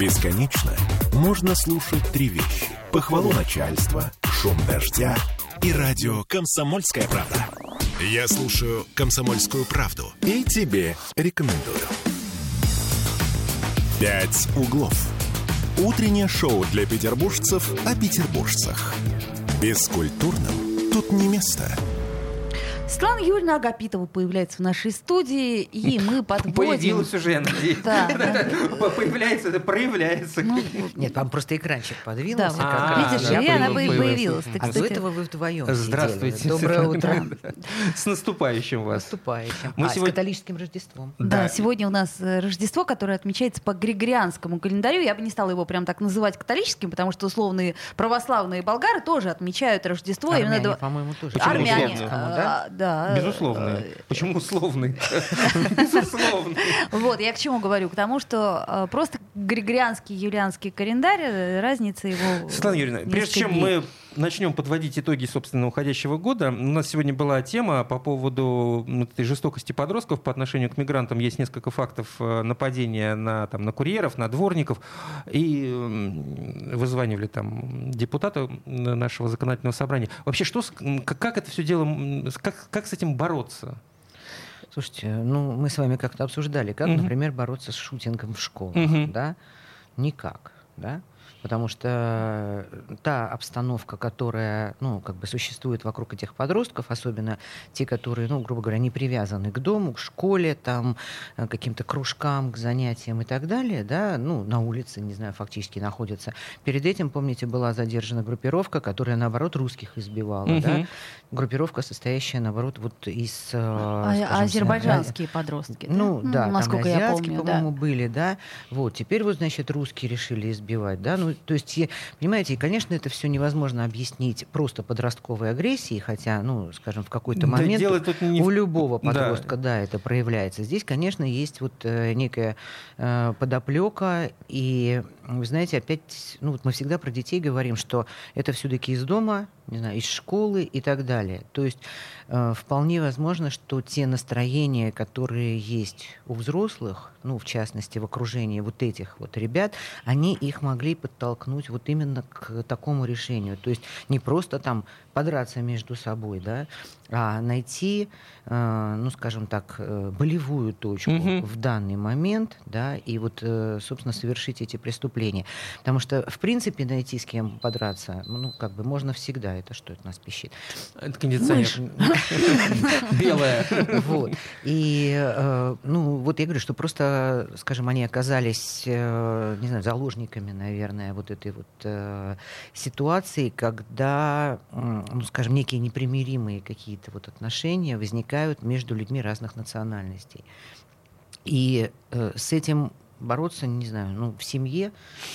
Бесконечно можно слушать три вещи. Похвалу начальства, шум дождя и радио «Комсомольская правда». Я слушаю «Комсомольскую правду» и тебе рекомендую. «Пять углов». Утреннее шоу для петербуржцев о петербуржцах. Бескультурным тут не место. Светлана Юрьевна Агапитова появляется в нашей студии, и мы подводим... Появилась уже, я надеюсь. Да. Появляется, это проявляется. Ну, Нет, там просто экранчик да, подвинулся. А, видишь, я и она появилась. А до этого вы вдвоем Здравствуйте. Доброе утро. С наступающим вас. Наступающим. Мы а, сегодня- с католическим Рождеством. Да, сегодня у нас э, Рождество, которое отмечается по григорианскому календарю. Я бы не стала его прям так называть католическим, потому что условные православные болгары тоже отмечают Рождество. Армяне, по-моему, тоже. Армяне, да. Безусловно. э, Почему условный? Безусловно. Вот, я к чему говорю? К тому, что э, просто григорианский юлианский календарь, э, разница его... Светлана Юрьевна, прежде чем мы начнем подводить итоги, собственно, уходящего года, у нас сегодня была тема по поводу м, этой жестокости подростков по отношению к мигрантам. Есть несколько фактов э, нападения на, там, на курьеров, на дворников. И вызванивали там депутата нашего законодательного собрания. Вообще, что, как, это все дело, как, как с этим бороться? Слушайте, ну мы с вами как-то обсуждали, как, Мгм. например, бороться с шутингом в школах, Мгм. да? Никак, да? Потому что та обстановка, которая, ну, как бы существует вокруг этих подростков, особенно те, которые, ну, грубо говоря, не привязаны к дому, к школе, там, э, каким-то кружкам, к занятиям и так далее, да, ну, на улице, не знаю, фактически находятся. Перед этим, помните, была задержана группировка, которая, наоборот, русских избивала, да? Мгм. Группировка, состоящая, наоборот, вот из... э, А- скажем, азербайджанские подростки. да? ну, да, насколько там я азиатские, помню, да. по-моему, были, да. Вот, теперь вот, значит, русские решили избивать, да. Ну, то есть, понимаете, и, конечно, это все невозможно объяснить просто подростковой агрессией, хотя, ну, скажем, в какой-то Да момент дело тут не у любого Да. подростка, да. это проявляется. Здесь, конечно, есть вот э, некая э, подоплека, и, вы знаете, опять, ну, вот мы всегда про детей говорим, что это все-таки из дома, не знаю, из школы и так далее. То есть э, вполне возможно, что те настроения, которые есть у взрослых, ну, в частности, в окружении вот этих вот ребят, они их могли подтолкнуть вот именно к такому решению. То есть не просто там подраться между собой, да, а найти, э, ну, скажем так, э, болевую точку Мгм. в данный момент, да, и вот, э, собственно, совершить эти преступления. Потому что, в принципе, найти с кем подраться, ну, как бы можно всегда. Это что это нас пищит? Это кондиционер. Белая. Вот. И, э, ну, вот я говорю, что просто, скажем, они оказались, э, не знаю, заложниками, наверное, вот этой вот э, ситуации, когда, ну, скажем, некие непримиримые какие-то вот отношения возникают между людьми разных национальностей. И э, с этим бороться, не знаю, ну, в семье,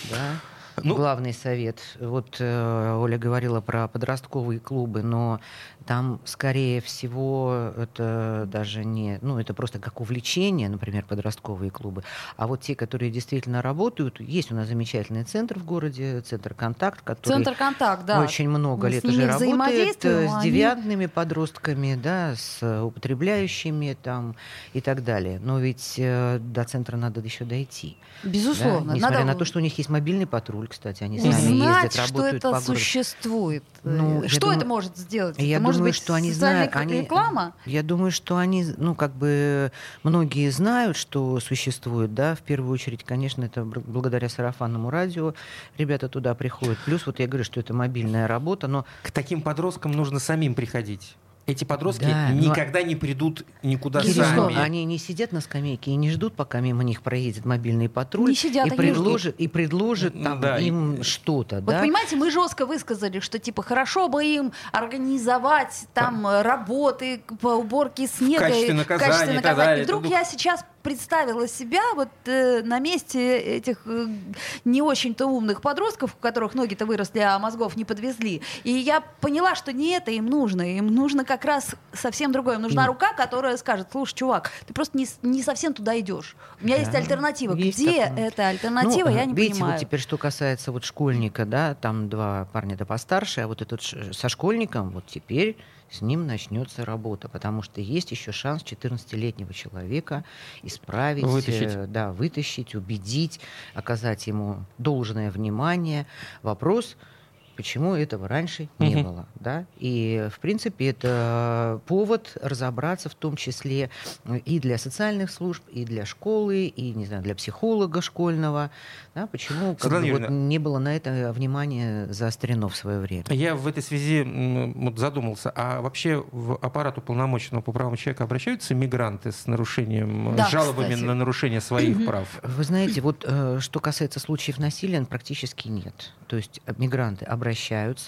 да, Ну- главный совет. Вот э, Оля говорила про подростковые клубы, но там, скорее всего, это даже не, ну, это просто как увлечение, например, подростковые клубы. А вот те, которые действительно работают, есть у нас замечательный центр в городе, центр «Контакт», который Центр контакт, да. очень много Мы лет уже работает э, с они- девиантными подростками, да, с употребляющими там и так далее. Но ведь э, до центра надо еще дойти. да. Безусловно. Несмотря Надо на то, что у них есть мобильный патруль, кстати, они сами узнать, ездят, что работают это по городу. существует. Ну, я что думаю- это может сделать? Я это может думаю, быть что они знают, они, реклама? я думаю, что они, ну, как бы многие знают, что существует, да, в первую очередь, конечно, это благодаря сарафанному радио ребята туда приходят. Плюс, вот я говорю, что это мобильная работа, но К таким подросткам нужно самим приходить. Эти подростки Да, но- никогда не придут никуда Безусловно. сами. Они не сидят на скамейке и не ждут, пока мимо них проедет мобильный патруль Не сидят, и, они предложит, и предложит там, Да, и- им что-то. Вот да? понимаете, мы жестко высказали, что типа хорошо бы им организовать там э, работы по уборке снега качестве и- в наказания качестве и так наказания. далее. И вдруг я сейчас представила себя вот э, на месте этих э, не очень-то умных подростков, у которых ноги-то выросли, а мозгов не подвезли. И я поняла, что не это им нужно. Им нужно как раз совсем другое. Им нужна Им- рука, которая скажет, слушай, чувак, ты просто не, не совсем туда идешь. У меня есть Да, альтернатива. есть Где такое. эта альтернатива, Ну, я не видите, понимаю. вот теперь что касается вот школьника, да, там два парня-то постарше, а вот этот со школьником, вот теперь с ним начнется работа, потому что есть еще шанс 14-летнего человека исправить, вытащить. Э, да, вытащить, убедить, оказать ему должное внимание. Вопрос, почему этого раньше не Мгм. было. Да? И, в принципе, это повод разобраться в том числе и для социальных служб, и для школы, и, не знаю, для психолога школьного. Да? Почему как бы, вот не было на это внимания заострено в свое время? Я в этой связи вот задумался, а вообще в аппарат уполномоченного по правам человека обращаются мигранты с нарушением, Да, с жалобами кстати. на нарушение своих прав? Вы знаете, вот э, что касается случаев насилия, практически нет. То есть э, мигранты обращаются,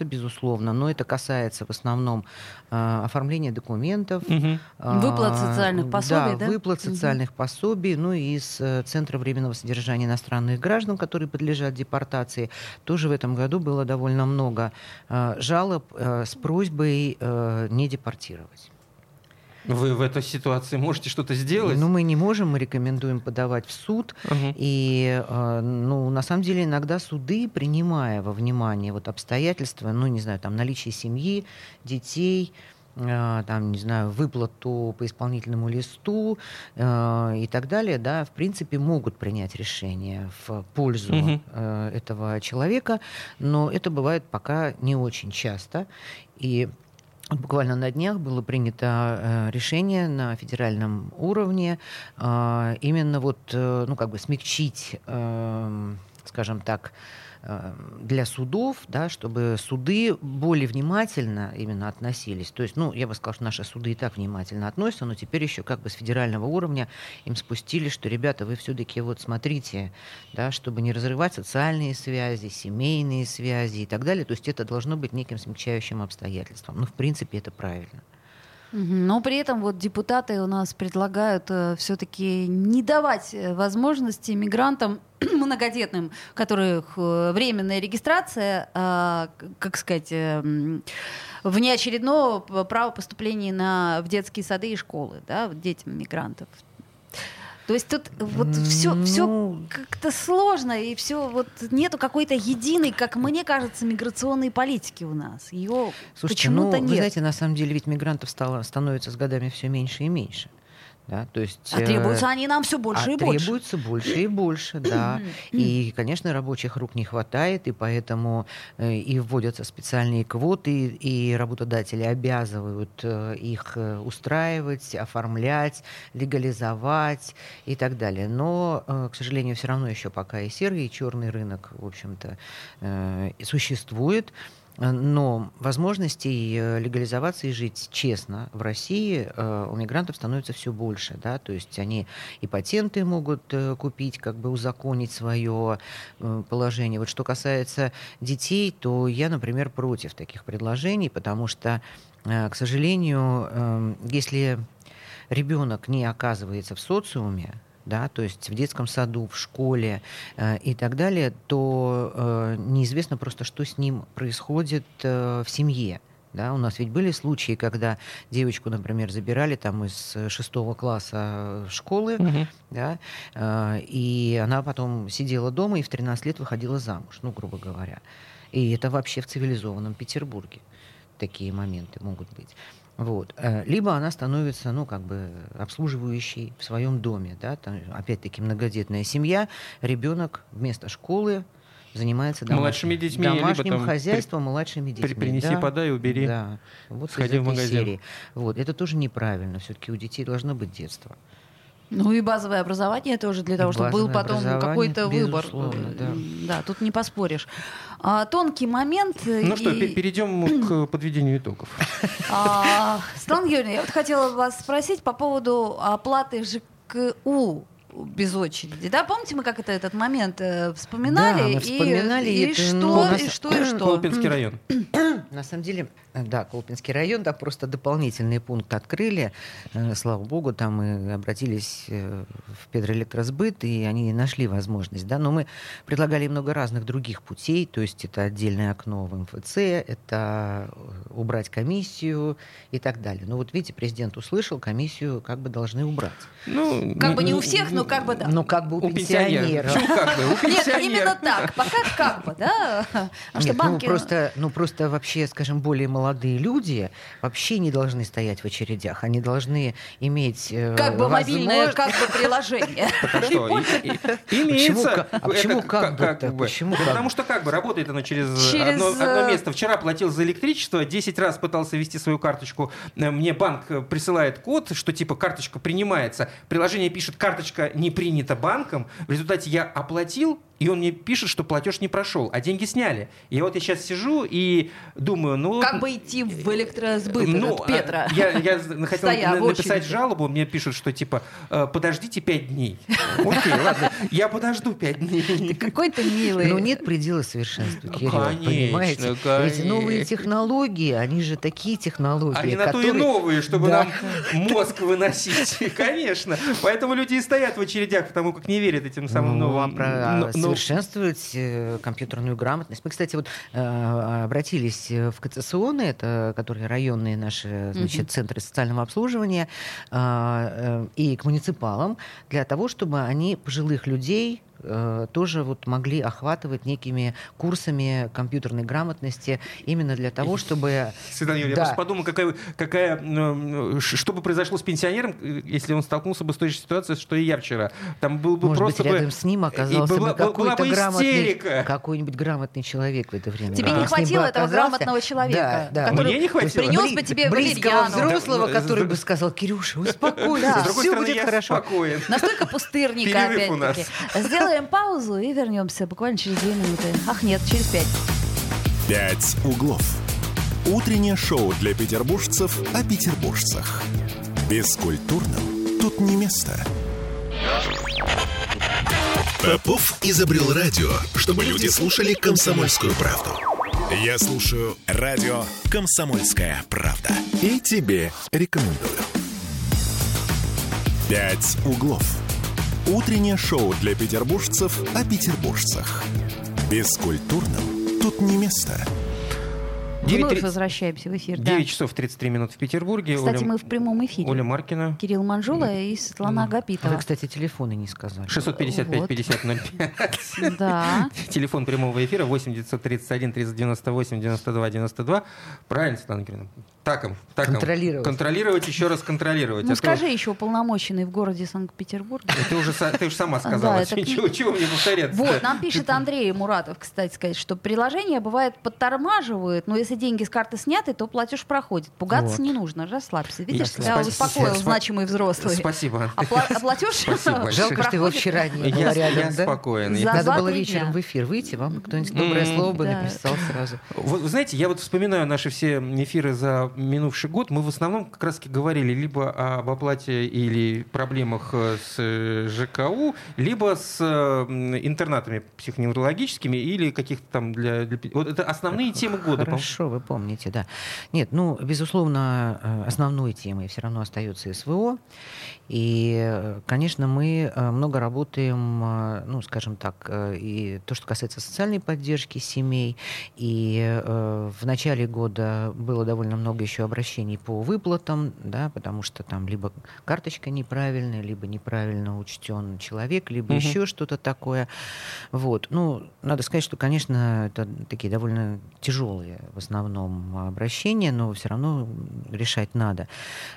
безусловно, но это касается в основном э, оформления документов, Мгм. Выплат а, социальных пособий, да? выплат Мгм. социальных пособий, ну и из э, Центра временного содержания иностранных граждан, которые подлежат депортации, тоже в этом году было довольно много э, жалоб э, с просьбой э, не депортировать. Вы в этой ситуации можете что-то сделать? Но мы не можем, мы рекомендуем подавать в суд. Мгм. И, э, ну, на самом деле, иногда суды, принимая во внимание вот обстоятельства, ну, не знаю, там, наличие семьи, детей, э, там, не знаю, выплату по исполнительному листу э, и так далее, да, в принципе, могут принять решение в пользу Мгм. э, этого человека, но это бывает пока не очень часто. И Буквально на днях было принято э, решение на федеральном уровне э, именно вот, э, ну, как бы смягчить, эм, скажем так, для судов, да, чтобы суды более внимательно именно относились. То есть, ну, я бы сказала, что наши суды и так внимательно относятся, но теперь еще как бы с федерального уровня им спустили, что, ребята, вы все-таки вот смотрите, да, чтобы не разрывать социальные связи, семейные связи и так далее. То есть это должно быть неким смягчающим обстоятельством. Ну, в принципе, это правильно. Но при этом вот депутаты у нас предлагают все-таки не давать э, возможности мигрантам многодетным, которых э, временная регистрация, а, как сказать, э, м, внеочередного права поступления на, в детские сады и школы, да, детям мигрантов. То есть тут вот все, все Ну, как-то сложно, и все вот нету какой-то единой, как мне кажется, миграционной политики у нас. Ее Слушайте, ну, почему-то вы нет. знаете, на самом деле ведь мигрантов стало, становится с годами все меньше и меньше. Да? То есть, А э, требуются они нам все больше а и больше. требуется больше и больше, да. И, конечно, рабочих рук не хватает, и поэтому э, и вводятся специальные квоты, и работодатели обязывают э, их устраивать, оформлять, легализовать и так далее. Но, к сожалению, все равно еще пока и серый, и черный рынок, в общем-то, существует. Э, Но возможностей э, легализоваться и жить честно в России э, у мигрантов становится все больше. Да? То есть они и патенты могут купить, как бы узаконить свое положение. Вот что касается детей, то я, например, против таких предложений, потому что, к сожалению, э, если ребенок не оказывается в социуме, да, то есть в детском саду, в школе э, и так далее, то э, неизвестно просто, что с ним происходит э, в семье. Да, у нас ведь были случаи, когда девочку, например, забирали там из шестого класса школы, Мгм. да, э, и она потом сидела дома и в 13 лет выходила замуж, ну, грубо говоря. И это вообще в цивилизованном Петербурге такие моменты могут быть. Вот. Э, Либо она становится, ну, как бы обслуживающей в своем доме, да, там, опять-таки многодетная семья, ребенок вместо школы занимается домашним, Младшими детьми, либо домашним при- хозяйством, младшими детьми. принеси, да. подай, убери. Да. Вот Сходи в магазин. серии. Вот. Это тоже неправильно. Все-таки у детей должно быть детство. Ну и базовое образование тоже для И того, чтобы был потом какой-то выбор. да. Да, тут не поспоришь. А, тонкий момент. Ну что, и- пе- перейдем к подведению итогов. А, Светлана Юрьевна, я вот хотела вас спросить по поводу оплаты ЖКУ без очереди. Да, помните, мы как это этот момент э, вспоминали? Да, мы И- вспоминали, и, это, что, ну, у нас- и что, и что. Колпинский район. На самом деле, да, Колпинский район, так просто дополнительный пункт открыли. Э, Слава богу, там мы обратились э, в Педроэлектросбыт, и они нашли возможность. Да? Но мы предлагали много разных других путей, то есть это отдельное окно в МФЦ, это э, убрать комиссию и так далее. Но вот видите, президент услышал, комиссию как бы должны убрать. Ну, Как бы не у всех, но как бы да. Ну, как бы у, у пенсионера. пенсионера. Почему как бы? У Нет, именно так. Пока как бы, да. А что банки... ну, просто, ну просто вообще, скажем, более молодые люди вообще не должны стоять в очередях. Они должны иметь э, Как бы мобильное, как бы приложение. А Почему имеется. как- а почему как? Почему как потому бы? что как бы работает оно через, Через, одно, э, место. Вчера платил за электричество, 10 раз пытался ввести свою карточку. Э, Мне банк э, присылает код, что типа карточка принимается. Приложение пишет, карточка не принята банком. В результате я оплатил, и он мне пишет, что платеж не прошел, а деньги сняли. И вот я сейчас сижу и думаю, ну... Как бы идти в электросбыт Ну, от Петра. а, Я, я з- хотел Стоя на- написать жалобу, мне пишут, что типа э, подождите пять дней. Окей, ладно, я подожду пять дней. Какой ты милый. Ну, нет предела совершенству, Кирилл, Конечно, понимаете? Эти новые технологии, они же такие технологии, Они на то и которые... новые, чтобы нам мозг выносить. Конечно. Поэтому люди и стоят в очередях, потому как не верят этим самым ну, а новым. Про но- но- совершенствовать э, компьютерную грамотность. Мы, кстати, вот э, обратились э, в КЦСОНы, это которые районные наши значит, центры социального обслуживания, и к муниципалам для того, чтобы они пожилых людей тоже вот могли охватывать некими курсами компьютерной грамотности именно для того, чтобы Светлана Юрьевна, я Да. просто подумал, какая, какая, ш- что бы произошло с пенсионером, э, если он столкнулся бы с той же ситуацией, что и я вчера. Там был бы может просто быть, бы... рядом с ним оказался была- бы какой-то бы грамотный, какой-нибудь грамотный человек в это время. Тебе рядом не бы хватило этого оказался. грамотного человека, Да, да. который Мне не хватило. принес бы тебе близкого валерьяну. взрослого, Да, который да. бы сказал, Кирюша, успокойся, другой все стороны, будет я хорошо. спокоен. Настолько пустырника, Перерыв у нас. опять-таки. Сделаем паузу и вернемся буквально через две минуты. Ах, нет, через пять. «Пять углов». Утреннее шоу для петербуржцев о петербуржцах. Бескультурным тут не место. Попов изобрел радио, чтобы люди слушали комсомольскую правду. Я слушаю радио «Комсомольская правда». И тебе рекомендую. «Пять углов». Утреннее шоу для петербуржцев о петербуржцах. Бескультурным тут не место. Вновь 9, возвращаемся в эфир. да. часов 33 минут в Петербурге. Кстати, Оля, мы в прямом эфире. Оля Маркина. Кирилл Манжула и Светлана А Агапитова. вы, кстати, телефоны не сказали. 655 Вот. 50 05. Да. Телефон прямого эфира 8 931 398 92 92. Правильно, Светлана Кирилловна? Таком, таком. Контролировать. Контролировать, еще раз контролировать. Ну А то- скажи еще уполномоченный в городе Санкт-Петербурге. Ты уже, са- ты уже сама сказала. Да, это чего, чего мне повторяться? Вот, нам пишет Андрей Муратов, кстати сказать, что приложение бывает подтормаживает, но если деньги с карты сняты, то платеж проходит. Пугаться Вот. не нужно, расслабься. Видишь, Спасибо. тебя успокоил Спа- значимый взрослый. Спасибо. А, пла- а платеж Спасибо. Жалко, что его проходит- вчера не было Я, рядом, я да? спокоен. За- Я- Надо было вечером дня. в эфир выйти, вам кто-нибудь доброе слово бы да. написал сразу. Вот, вы знаете, я вот вспоминаю наши все эфиры за минувший год. Мы в основном как раз таки говорили либо об оплате или проблемах э, с э, ЖКУ, либо с э, интернатами психоневрологическими или каких-то там для... для Вот это основные темы года. по-моему. Вы помните, да. Нет, ну, безусловно, э, основной темой все равно остается СВО. И, э, конечно, мы э, много работаем, ну, скажем так, и то, что касается социальной поддержки семей. И в начале года было довольно много еще обращений по выплатам, да, потому что там либо карточка неправильная, либо неправильно учтен человек, либо Мгм. еще что-то такое. Вот. Ну, надо сказать, что, конечно, это такие довольно тяжелые в основном обращения, но все равно решать надо.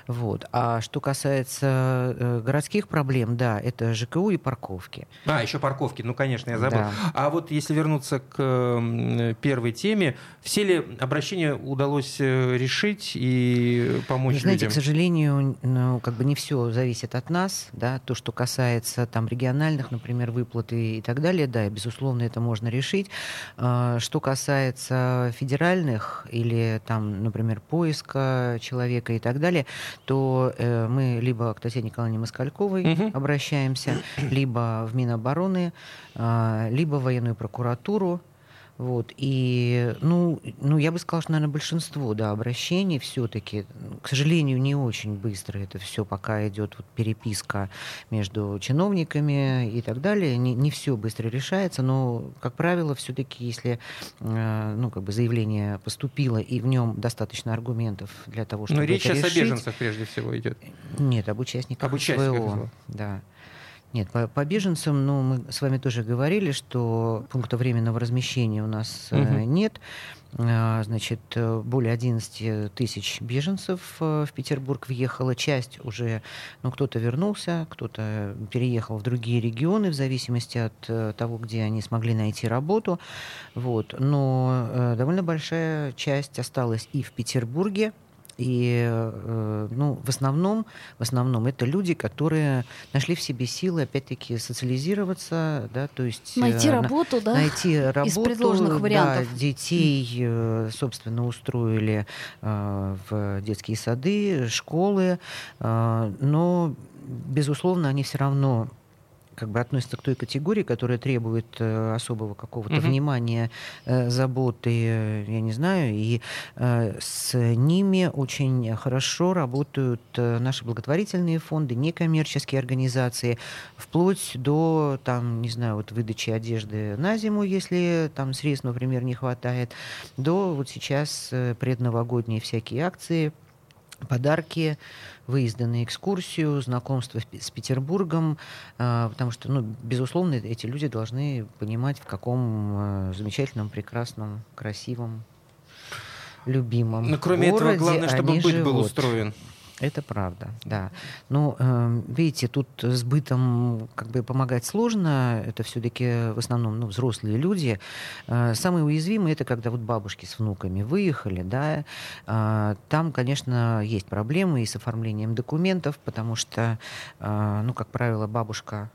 Вот. А что касается э, городских проблем, да, это ЖКУ и парковки. А, еще парковки, ну, конечно, я забыл. Да. А вот если вернуться к первой теме, все ли обращения удалось э, решить и помочь Вы знаете, людям? к сожалению, ну, как бы не все зависит от нас, да, то, что касается там региональных, например, выплат и, и так далее, да, и, безусловно, это можно решить. А, Что касается федеральных или там, например, поиска человека и так далее, то э, мы либо к Татьяне Николаевне Москальковой Мгм. обращаемся, либо в Минобороны, а, либо в военную прокуратуру. Вот. И, ну, ну, я бы сказала, что, наверное, большинство да, обращений все-таки, к сожалению, не очень быстро это все, пока идет вот переписка между чиновниками и так далее. Не, не все быстро решается, но, как правило, все-таки, если э, ну, как бы заявление поступило и в нем достаточно аргументов для того, чтобы Ну, речь сейчас о решить, беженцах прежде всего идет. нет, об участниках Об участниках. СВО. Да. Нет, по, по беженцам, ну, мы с вами тоже говорили, что пункта временного размещения у нас угу. э, нет. Э, значит, более 11 тысяч беженцев э, в Петербург въехала. Часть уже, ну, кто-то вернулся, кто-то переехал в другие регионы в зависимости от э, того, где они смогли найти работу. Вот. Но э, довольно большая часть осталась и в Петербурге, и э, ну, в основном, в основном это люди, которые нашли в себе силы, опять-таки, социализироваться, да, то есть найти э, работу, да, найти работу, из предложенных вариантов. Да, детей, э, собственно, устроили в детские сады, школы, но безусловно, они все равно как бы относятся к той категории, которая требует э, особого какого-то угу. внимания, э, заботы, э, я не знаю, и с ними очень хорошо работают наши благотворительные фонды, некоммерческие организации, вплоть до, там, не знаю, вот выдачи одежды на зиму, если там средств, например, не хватает, до вот сейчас предновогодние всякие акции, подарки, выезды на экскурсию, знакомство с Петербургом, а, потому что, ну, безусловно, эти люди должны понимать, в каком а, замечательном, прекрасном, красивом, любимом Но кроме городе этого, главное, чтобы быт живут. был устроен. Это правда, да. Ну, э, видите, тут с бытом как бы помогать сложно. Это все-таки в основном ну, взрослые люди. Э, самые уязвимые это когда вот бабушки с внуками выехали, да. Э, там, конечно, есть проблемы и с оформлением документов, потому что, э, ну, как правило, бабушка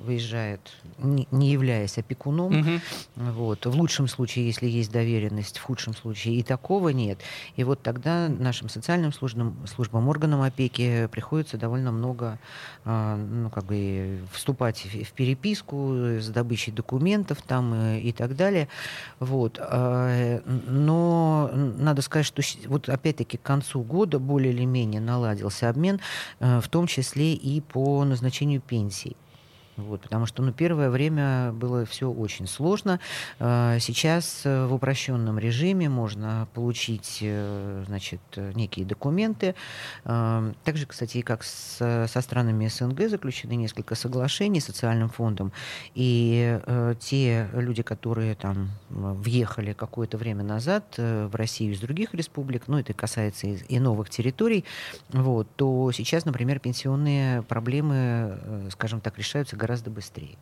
выезжает, не, не являясь опекуном. Угу. Вот. В лучшем случае, если есть доверенность, в худшем случае и такого нет. И вот тогда нашим социальным службам, службам органам опеки приходится довольно много э, ну, как бы вступать в, переписку с добычей документов там, и, и так далее. Вот. Э, но надо сказать, что вот опять-таки к концу года более или менее наладился обмен, э, в том числе и по назначению пенсий. Вот, потому что ну, первое время было все очень сложно. А, сейчас э, в упрощенном режиме можно получить э, значит, некие документы. А, также, кстати, как со странами СНГ заключены несколько соглашений с социальным фондом. И э, те люди, которые там въехали какое-то время назад в Россию из других республик, ну это касается и новых территорий, вот, то сейчас, например, пенсионные проблемы, скажем так, решаются гораздо быстрее.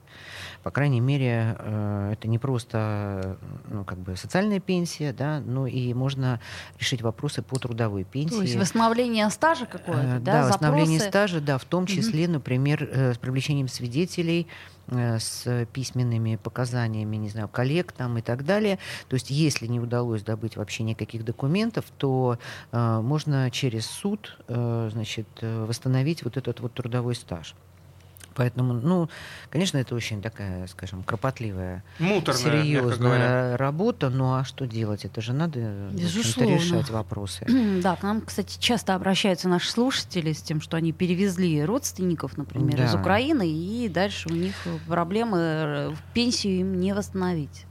По крайней мере, э, это не просто ну, как бы социальная пенсия, да, но и можно решить вопросы по трудовой пенсии. То есть восстановление стажа какое-то, э, да? Да, восстановление стажа, да, в том числе, например, э, с привлечением свидетелей, с письменными показаниями, не знаю, коллег там и так далее. То есть, если не удалось добыть вообще никаких документов, то э, можно через суд, э, значит, восстановить вот этот вот трудовой стаж. Поэтому, ну, конечно, это очень такая, скажем, кропотливая, Муторная, серьезная работа. Ну а что делать? Это же надо решать вопросы. Да, к нам, кстати, часто обращаются наши слушатели с тем, что они перевезли родственников, например, да. из Украины, и дальше у них проблемы э, пенсию им не восстановить.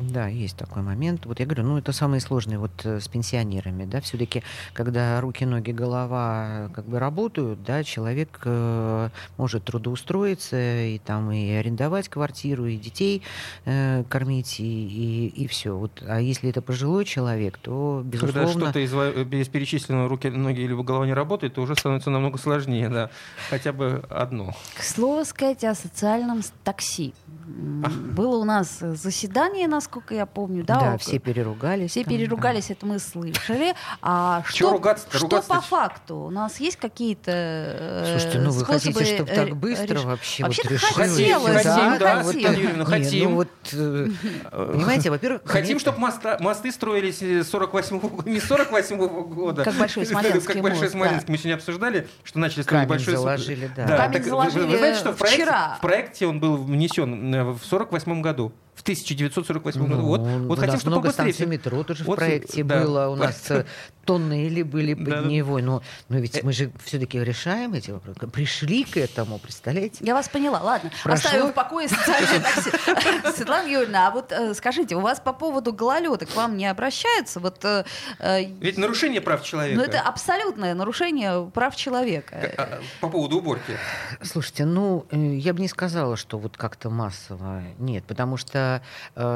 Да, есть такой момент. Вот я говорю, ну это самое сложное вот э, с пенсионерами, да, все-таки, когда руки, ноги, голова как бы работают, да, человек э, может трудоустроиться и там и арендовать квартиру, и детей э, кормить, и, и, и все. Вот, а если это пожилой человек, то безусловно... Когда что-то из, из перечисленного руки, ноги или голова не работает, то уже становится намного сложнее, да, хотя бы одно. К слову сказать о социальном такси. Было у нас заседание на насколько я помню, да? Да, все переругались. Все там, переругались, да. это мы слышали. А что, ругаться что ругаться по факту? У нас есть какие-то э, Слушайте, ну вы способы хотите, чтобы так быстро реш... вообще, вообще вот решилось? Хотим, да, вот, Юрьевна, хотим. ну, вот, э, понимаете, во-первых... Хотим, чтобы мосты строились 48 не 48 -го года. Как Большой Смоленский Как Большой Смоленский. Мы сегодня обсуждали, что начали строить Большой... заложили, да. Камень заложили что в проекте он был внесен э, в 48 году? В 1948 году. Ну, Вот, у вот хотим, чтобы побыстрее. метро тоже Вот, в проекте да. было. У нас тоннели были Да, да. подневой. Но, но Э. ведь мы же все-таки решаем эти вопросы. Пришли к этому, представляете? Я вас поняла. Ладно, Прошло? оставим в покое такси. Светлана Юрьевна, а вот э, скажите, у вас по поводу гололеда к вам не обращаются? Вот, э, э, Ведь нарушение прав человека. ну, это абсолютное нарушение прав человека. А, По поводу уборки. Слушайте, ну, э, я бы не сказала, что вот как-то массово. Нет, потому что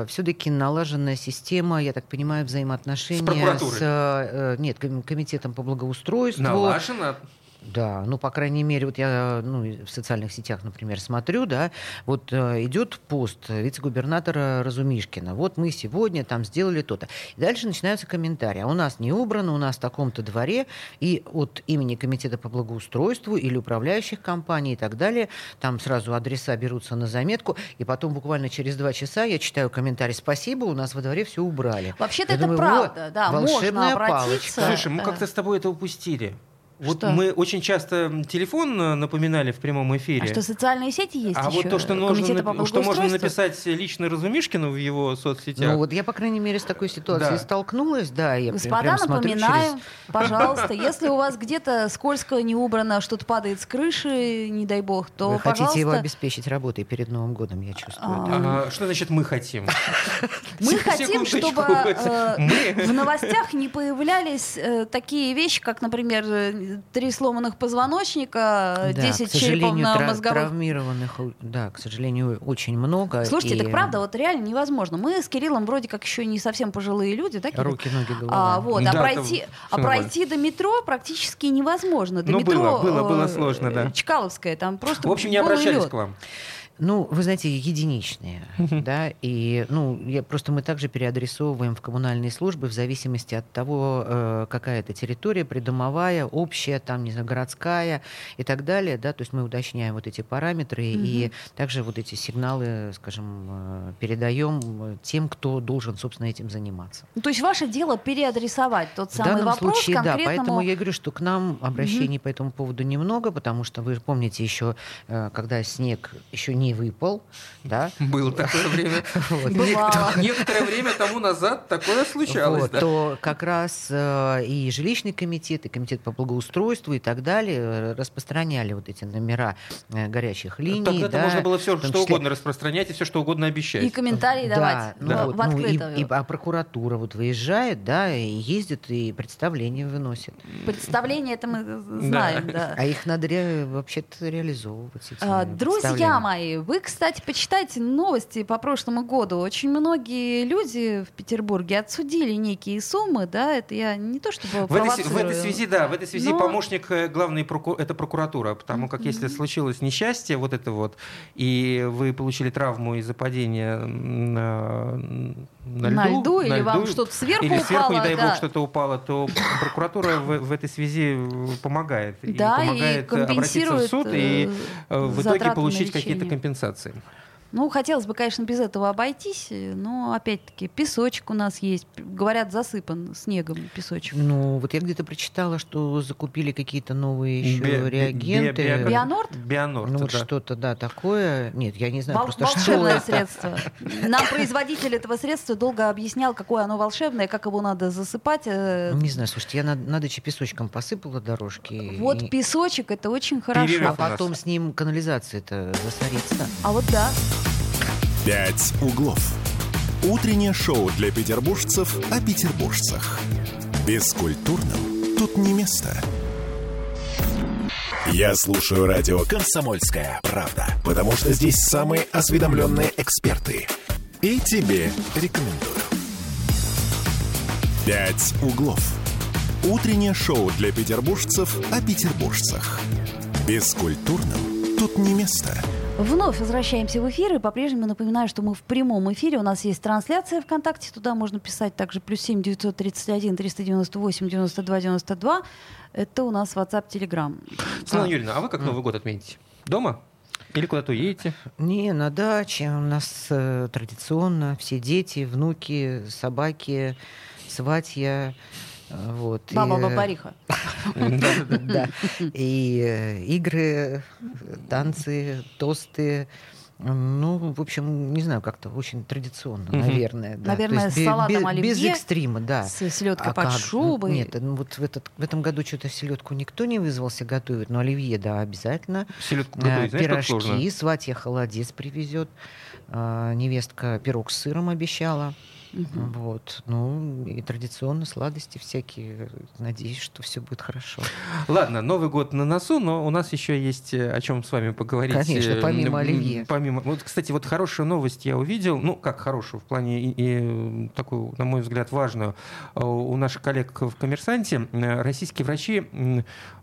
все-таки налаженная система, я так понимаю, взаимоотношения С прокуратурой? Нет, ком- комитетом по благоустройству. Налажено. Да, ну, по крайней мере, вот я ну, в социальных сетях, например, смотрю, да, вот э, идет пост вице-губернатора Разумишкина. Вот мы сегодня там сделали то-то. И дальше начинаются комментарии. А у нас не убрано, у нас в таком-то дворе. И от имени Комитета по благоустройству или управляющих компаний и так далее, там сразу адреса берутся на заметку. И потом буквально через два часа я читаю комментарий «Спасибо, у нас во дворе все убрали». Вообще-то это думаю, правда, да, можно волшебная обратиться. палочка. Слушай, мы как-то с тобой это упустили. Вот Что? мы очень часто телефон э, напоминали в прямом эфире. А что, социальные сети есть А еще? вот то, что, нужно, по что можно написать лично Разумишкину в его соцсетях. Ну вот я, по крайней мере, с такой ситуацией Да. столкнулась, да. Я Господа, прям напоминаю, через- пожалуйста, если у вас где-то скользко не убрано, что-то падает с крыши, не дай бог, то, Вы хотите его пожалуйста, обеспечить работой перед Новым годом, я чувствую. А, да. А, что значит мы хотим? мы хотим, чтобы э, в новостях не появлялись э, такие вещи, как, например, три сломанных позвоночника, Да, 10 к сожалению, тра- черепно-мозговых травмированных, да, к сожалению, очень много. Слушайте, и так правда, вот реально невозможно. Мы с Кириллом вроде как еще не совсем пожилые люди, да, Кирилл? Руки, ноги, голова. А, вот, Да, а пройти, а пройти до метро практически невозможно. До Ну, метро было, было, было э, сложно, да. Чкаловская, там просто В общем, не обращались лёд. к вам. Ну, вы знаете, единичные, да, и, ну, я, просто мы также переадресовываем в коммунальные службы в зависимости от того, э, какая это территория, придомовая, общая, там, не знаю, городская и так далее, да, то есть мы уточняем вот эти параметры и также вот эти сигналы, скажем, э, передаем э, тем, кто должен, собственно, этим заниматься. Ну, то есть ваше дело переадресовать тот В самый данном вопрос случае, да, конкретному... поэтому я говорю, что к нам обращений по этому поводу немного, потому что вы помните еще, когда снег еще не выпал, да, Было такое время. Некоторое время тому назад такое случалось. вот, да. то как раз э, и жилищный комитет, и комитет по благоустройству и так далее э, распространяли вот эти номера э, горячих линий. Тогда да, можно было все что угодно распространять и все что угодно обещать. И комментарии Да, давать ну ну, и- а прокуратура вот выезжает, да, и ездит, и представления выносит. Представление это мы знаем, да. А их надо ре- вообще-то реализовывать. эти А, Друзья представления. Вы, кстати, почитайте новости по прошлому году. Очень многие люди в Петербурге отсудили некие суммы, да, это я не то чтобы В этой, в этой связи, да, в этой связи Но- помощник э, главной проку- это прокуратура, потому как если случилось несчастье вот это вот, и вы получили травму из-за падения на, на льду, На льду или на вам что-то сверху или сверху, не упало, дай да. бог, что-то упало, то прокуратура в, в этой связи э, помогает. Да, и и помогает э, обратиться в суд и э, в итоге на получить какие-то компенсации. Ну, хотелось бы, конечно, без этого обойтись, но, опять-таки, песочек у нас есть. Говорят, засыпан снегом песочек. Ну, вот я где-то прочитала, что закупили какие-то новые еще Би- би- реагенты. био- Бионорд? Бионорд, ну, вот да. что-то, да, такое. Нет, я не знаю Вол- просто, что волшебное это. средство. Нам производитель этого средства долго объяснял, какое оно волшебное, как его надо засыпать. э, Ну, Не знаю, слушайте, я на, на даче песочком посыпала дорожки. Вот и- песочек это очень хорошо. Перерыв. А потом с ним канализация-то засорится. А вот да. «Пять углов». Утреннее шоу для петербуржцев о петербуржцах. Бескультурным тут не место. Я слушаю радио «Комсомольская правда», потому что здесь самые осведомленные эксперты. И тебе рекомендую. «Пять углов». Утреннее шоу для петербуржцев о петербуржцах. Бескультурным тут не место. Вновь возвращаемся в эфир и по-прежнему напоминаю, что мы в прямом эфире. У нас есть трансляция ВКонтакте, туда можно писать также плюс 7 931 398 92 92. Это у нас WhatsApp, Telegram. Светлана Юрьевна, а вы как Новый год отметите? Дома? Или куда-то уедете? Не, на даче у нас э, традиционно все дети, внуки, собаки, сватья. э, Вот, и, Баба э, Бабариха. Да. И э, игры, танцы, тосты, Ну, в общем, не знаю, как-то очень традиционно, угу. наверное. Да. Наверное, есть, с салатом без, оливье. Без экстрима, да. С селедкой а под как? шубой. Нет, ну, вот в, этот, в этом году что-то селедку никто не вызвался готовить, но оливье, да, обязательно. Селедку готовить, знаешь, Пирожки, сватья холодец привезет. А, невестка пирог с сыром обещала. Угу. Вот. Ну, и традиционно сладости всякие. Надеюсь, что все будет хорошо. Ладно, Новый год на носу, но у нас еще есть э, о чем с вами поговорить. Конечно, помимо оливье. Помимо. Вот, кстати, вот хорошую новость я увидел. Ну, как хорошую, в плане и, и такую, на мой взгляд, важную. Э, у наших коллег в «Коммерсанте» э, российские врачи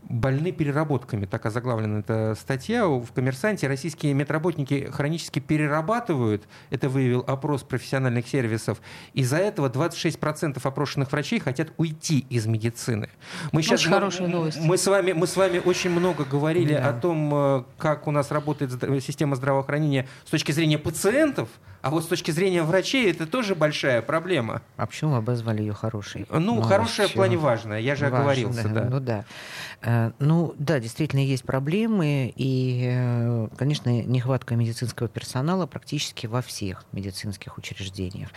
больны переработками. Так озаглавлена эта статья. В «Коммерсанте» российские медработники хронически перерабатывают. Это выявил опрос профессиональных сервисов. Из-за этого 26% опрошенных врачей хотят уйти из медицины. Мы сейчас, очень хорошая новость. Мы с, вами, мы с вами очень много говорили да. о том, э, как у нас работает система здравоохранения с точки зрения пациентов, а вот с точки зрения врачей это тоже большая проблема. А почему обозвали ее хорошей? Ну, ну хорошая в плане важная, я же Важно, оговорился. Да. Да. Ну да. Э, ну да, действительно есть проблемы, и, э, конечно, нехватка медицинского персонала практически во всех медицинских учреждениях.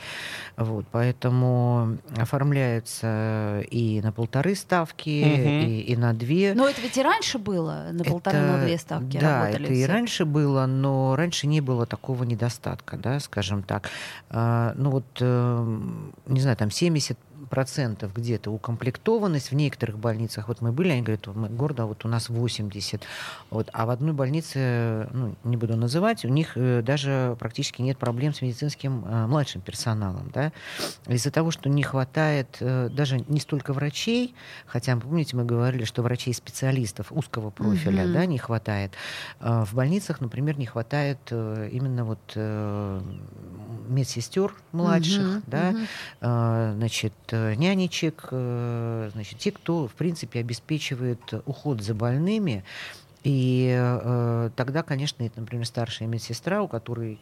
Вот, поэтому оформляются и на полторы ставки, угу. и, и на две. Но это ведь и раньше было, на полторы, это, на две ставки да, работали. это все. и раньше было, но раньше не было такого недостатка, да, скажем так. А, ну вот, э, не знаю, там 70 процентов где-то укомплектованность в некоторых больницах. Вот мы были, они говорят, мы гордо, вот у нас 80. Вот, а в одной больнице, ну, не буду называть, у них э, даже практически нет проблем с медицинским э, младшим персоналом. Да? Из-за того, что не хватает э, даже не столько врачей, хотя, помните, мы говорили, что врачей-специалистов узкого профиля mm-hmm. да, не хватает. Э, в больницах, например, не хватает э, именно вот э, медсестер младших, mm-hmm. да, mm-hmm. значит, нянечек, э, значит, те, кто, в принципе, обеспечивает уход за больными, и э, тогда, конечно, это, например, старшая медсестра, у которой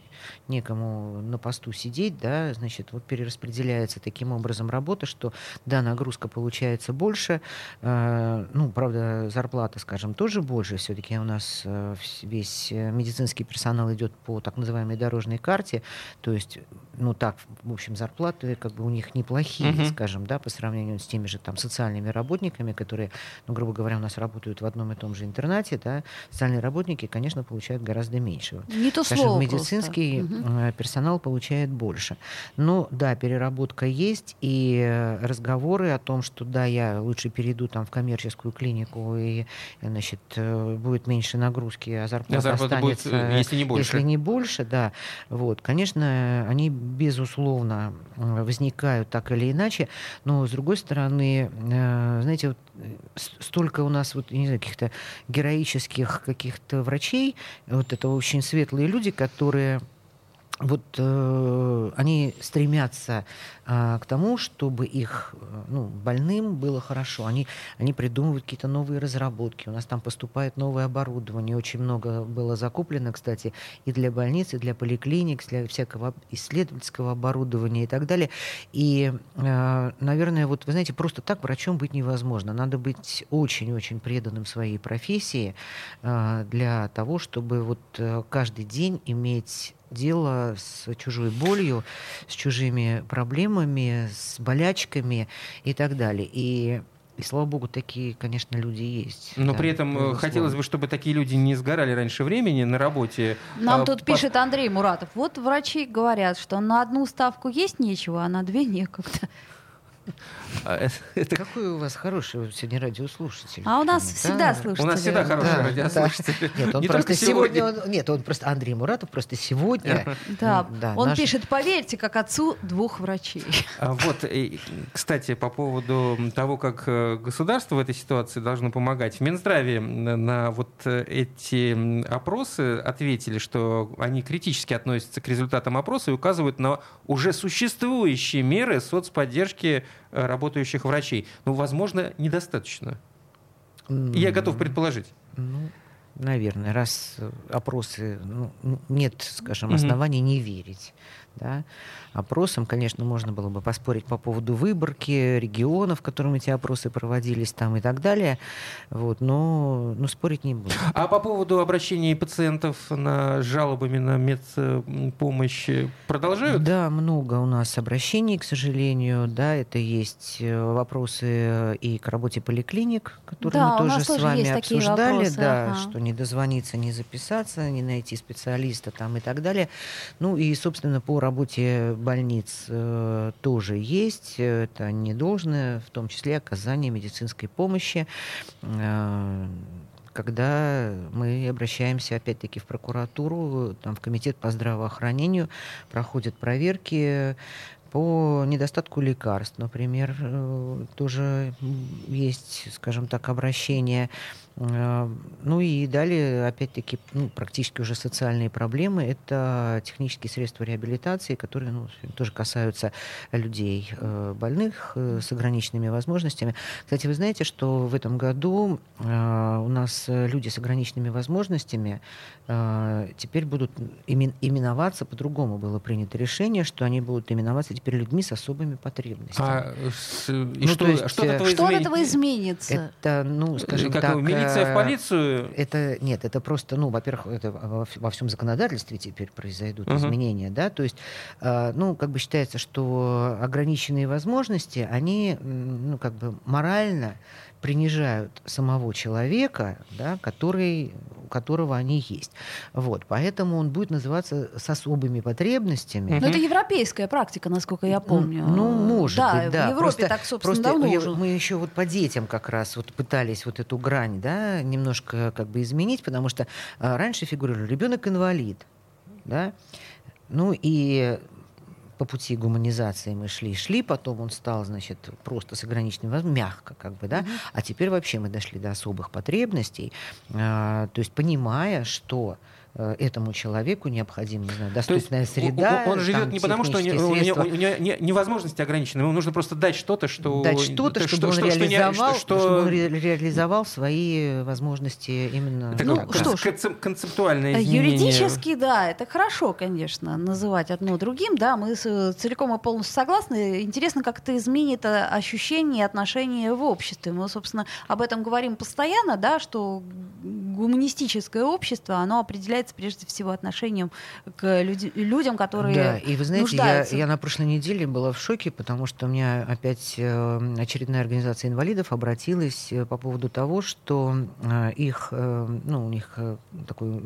некому на посту сидеть, да, значит, вот перераспределяется таким образом работа, что, да, нагрузка получается больше, э, ну, правда, зарплата, скажем, тоже больше, все-таки у нас э, весь медицинский персонал идет по так называемой дорожной карте, то есть, ну, так, в общем, зарплаты как бы у них неплохие, uh-huh. скажем, да, по сравнению с теми же там социальными работниками, которые, ну, грубо говоря, у нас работают в одном и том же интернате, да, да, социальные работники, конечно, получают гораздо меньше. Не то Скажем, слово медицинский просто. персонал получает больше. Но да, переработка есть, и разговоры о том, что да, я лучше перейду там в коммерческую клинику, и значит, э, будет меньше нагрузки, а зарплата, а зарплата останется, будет, если не больше. Если не больше, да. Вот, конечно, они, безусловно, возникают так или иначе, но, с другой стороны, э, знаете, вот столько у нас вот, не знаю, каких-то героических каких-то врачей, вот это очень светлые люди, которые вот э, они стремятся э, к тому, чтобы их э, ну, больным было хорошо. Они, они придумывают какие-то новые разработки. У нас там поступает новое оборудование. Очень много было закуплено, кстати, и для больниц, и для поликлиник, для всякого исследовательского оборудования и так далее. И, э, наверное, вот вы знаете, просто так врачом быть невозможно. Надо быть очень-очень преданным своей профессии э, для того, чтобы вот э, каждый день иметь дело с чужой болью, с чужими проблемами, с болячками и так далее. И и слава богу, такие, конечно, люди есть. Но да, при этом э, безусловно. хотелось бы, чтобы такие люди не сгорали раньше времени на работе. Нам а, тут по... пишет Андрей Муратов. Вот врачи говорят, что на одну ставку есть нечего, а на две некогда. А, это... Какой у вас хороший сегодня радиослушатель. А у нас да. всегда слушатели. У нас всегда хороший да, радиослушатель. Да. Нет, он не просто сегодня. сегодня он, нет, он просто Андрей Муратов просто сегодня. Да, да он наш... пишет, поверьте, как отцу двух врачей. А вот, и, кстати, по поводу того, как э, государство в этой ситуации должно помогать. В Минздраве на вот эти опросы ответили, что они критически относятся к результатам опроса и указывают на уже существующие меры соцподдержки Э, работающих врачей. Ну, возможно, недостаточно. Я готов предположить. Ну, наверное, раз опросы ну, нет, скажем, оснований не верить да, опросам. Конечно, можно было бы поспорить по поводу выборки регионов, в котором эти опросы проводились там и так далее. Вот, но, но спорить не буду. А по поводу обращений пациентов на жалобами на медпомощь продолжают? Да, много у нас обращений, к сожалению. Да, это есть э, вопросы и к работе поликлиник, которые да, мы тоже с вами обсуждали. Вопросы, да, ага. что не дозвониться, не записаться, не найти специалиста там и так далее. Ну и, собственно, по работе больниц э, тоже есть. Это не должное, в том числе оказание медицинской помощи э, когда мы обращаемся опять-таки в прокуратуру, там, в комитет по здравоохранению, проходят проверки, по недостатку лекарств, например, э, тоже есть, скажем так, обращение ну и далее, опять-таки, ну, практически уже социальные проблемы. Это технические средства реабилитации, которые ну, тоже касаются людей э, больных э, с ограниченными возможностями. Кстати, вы знаете, что в этом году у нас люди с ограниченными возможностями теперь будут именоваться по-другому. Было принято решение, что они будут именоваться теперь людьми с особыми потребностями. А, и ну, что, есть, что, от этого, что от этого изменится? Это, ну, скажем как так полиция в полицию? Это нет, это просто, ну, во-первых, это во всем законодательстве теперь произойдут uh-huh. изменения, да, то есть, э, ну, как бы считается, что ограниченные возможности, они, ну, как бы морально принижают самого человека, да, который, у которого они есть. Вот, поэтому он будет называться с особыми потребностями. Но это европейская практика, насколько я помню. Ну, может да, быть, да. в Европе просто, так, собственно, просто давно уже. Мы еще вот по детям как раз вот пытались вот эту грань, да, немножко как бы изменить, потому что а, раньше фигурировал ребенок инвалид, да, ну и по пути гуманизации мы шли, шли, потом он стал, значит, просто с ограниченным мягко как бы, да, mm-hmm. а теперь вообще мы дошли до особых потребностей, а, то есть понимая, что этому человеку необходима не знаю, доступная есть среда. Он, он живет не потому, что у него, у него, у него не, невозможности ограничены, ему нужно просто дать что-то, что... Дать что-то, чтобы что, он, что, реализовал, что, чтобы он ре реализовал свои возможности именно... Это ну, что ж, концептуальное э, изменение. Юридически, да, это хорошо, конечно, называть одно другим, да, мы целиком и полностью согласны. Интересно, как это изменит э, ощущение и отношения в обществе. Мы, собственно, об этом говорим постоянно, да, что гуманистическое общество, оно определяет является прежде всего отношением к люди, людям, которые Да, и вы знаете, я, я на прошлой неделе была в шоке, потому что у меня опять э, очередная организация инвалидов обратилась э, по поводу того, что э, их, ну, у них такой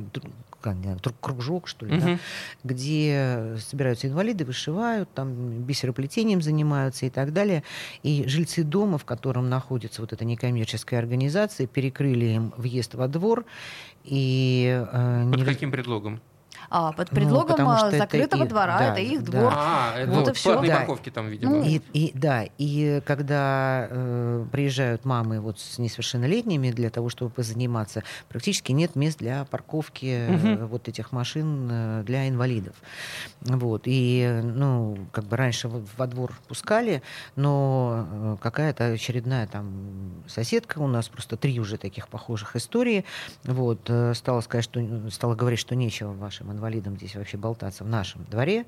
кружок, что ли, uh-huh. да, где собираются инвалиды, вышивают, там бисероплетением занимаются и так далее. И жильцы дома, в котором находится вот эта некоммерческая организация, перекрыли им въезд во двор. И, э, Под не... каким предлогом? А, под ну, предлогом ну, закрытого их, двора, да, это их да. двор. А, это вот, и все. Да. парковки там, видимо. И, и, да, и когда э, приезжают мамы вот с несовершеннолетними для того, чтобы позаниматься, практически нет мест для парковки угу. э, вот этих машин э, для инвалидов. Вот, и, ну, как бы раньше во двор пускали, но э, какая-то очередная там соседка, у нас просто три уже таких похожих истории, вот, стала сказать, что, стала говорить, что нечего вашим инвалидам здесь вообще болтаться в нашем дворе.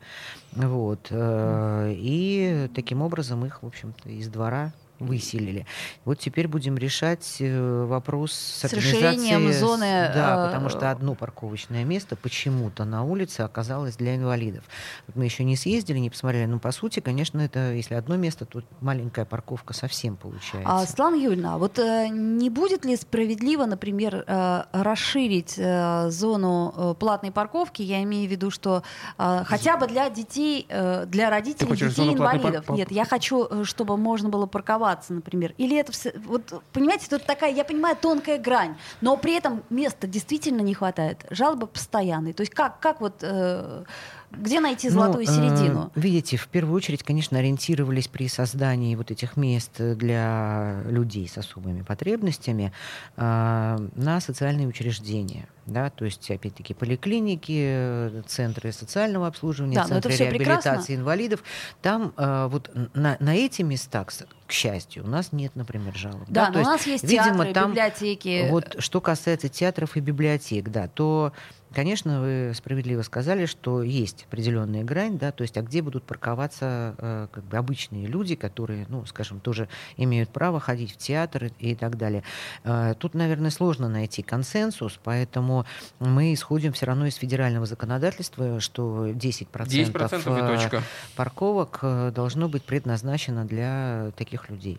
Вот. Э, и таким образом их, в общем-то, из двора выселили. Вот теперь будем решать э, вопрос с, с расширением зоны. Да, э, потому что одно парковочное место почему-то на улице оказалось для инвалидов. Вот мы еще не съездили, не посмотрели. Но по сути, конечно, это если одно место, то маленькая парковка совсем получается. А, Светлана Юрьевна, вот э, не будет ли справедливо, например, расширить зону платной парковки? Я имею в виду, что хотя бы для детей, для родителей детей инвалидов. Пар... Нет, я хочу, чтобы можно было парковать оставаться, например? Или это все... Вот, понимаете, тут такая, я понимаю, тонкая грань, но при этом места действительно не хватает. Жалобы постоянные. То есть как, как вот... Э, Где найти золотую ну, середину? Э, видите, в первую очередь, конечно, ориентировались при создании вот этих мест для людей с особыми потребностями э, на социальные учреждения. Да, то есть, опять-таки, поликлиники, центры социального обслуживания, да, центры реабилитации прекрасно. инвалидов. Там э, вот на, на эти места, к счастью, у нас нет, например, жалоб. Да, да? но у нас есть, есть видимо, театры, там, библиотеки. Вот что касается театров и библиотек, да, то Конечно, вы справедливо сказали, что есть определенная грань, да, то есть, а где будут парковаться э, как бы обычные люди, которые, ну, скажем, тоже имеют право ходить в театр и, так далее. Э, тут, наверное, сложно найти консенсус, поэтому мы исходим все равно из федерального законодательства, что 10%, 10% э, парковок э, должно быть предназначено для таких людей.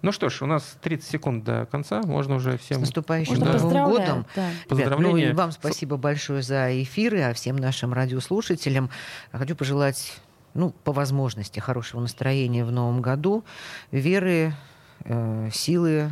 Ну что ж, у нас 30 секунд до конца. Можно уже всем... С наступающим да. Новым годом. Да. Ребят, ну и вам спасибо большое за эфиры, а всем нашим радиослушателям хочу пожелать ну, по возможности, хорошего настроения в новом году, веры, э, силы,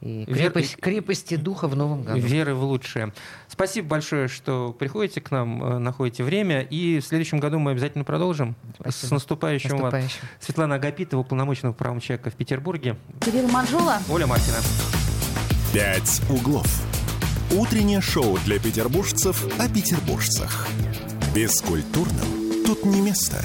и крепость, Вер... крепости духа в новом году. Веры в лучшее. Спасибо большое, что приходите к нам, э, находите время. И в следующем году мы обязательно продолжим. Спасибо. С наступающим, наступающим. вас. Светлана Агапитова, полномочного правом человека в Петербурге. Кирилл Манжула. Оля Маркина. «Пять углов». Утреннее шоу для петербуржцев о петербуржцах. Бескультурным тут не место.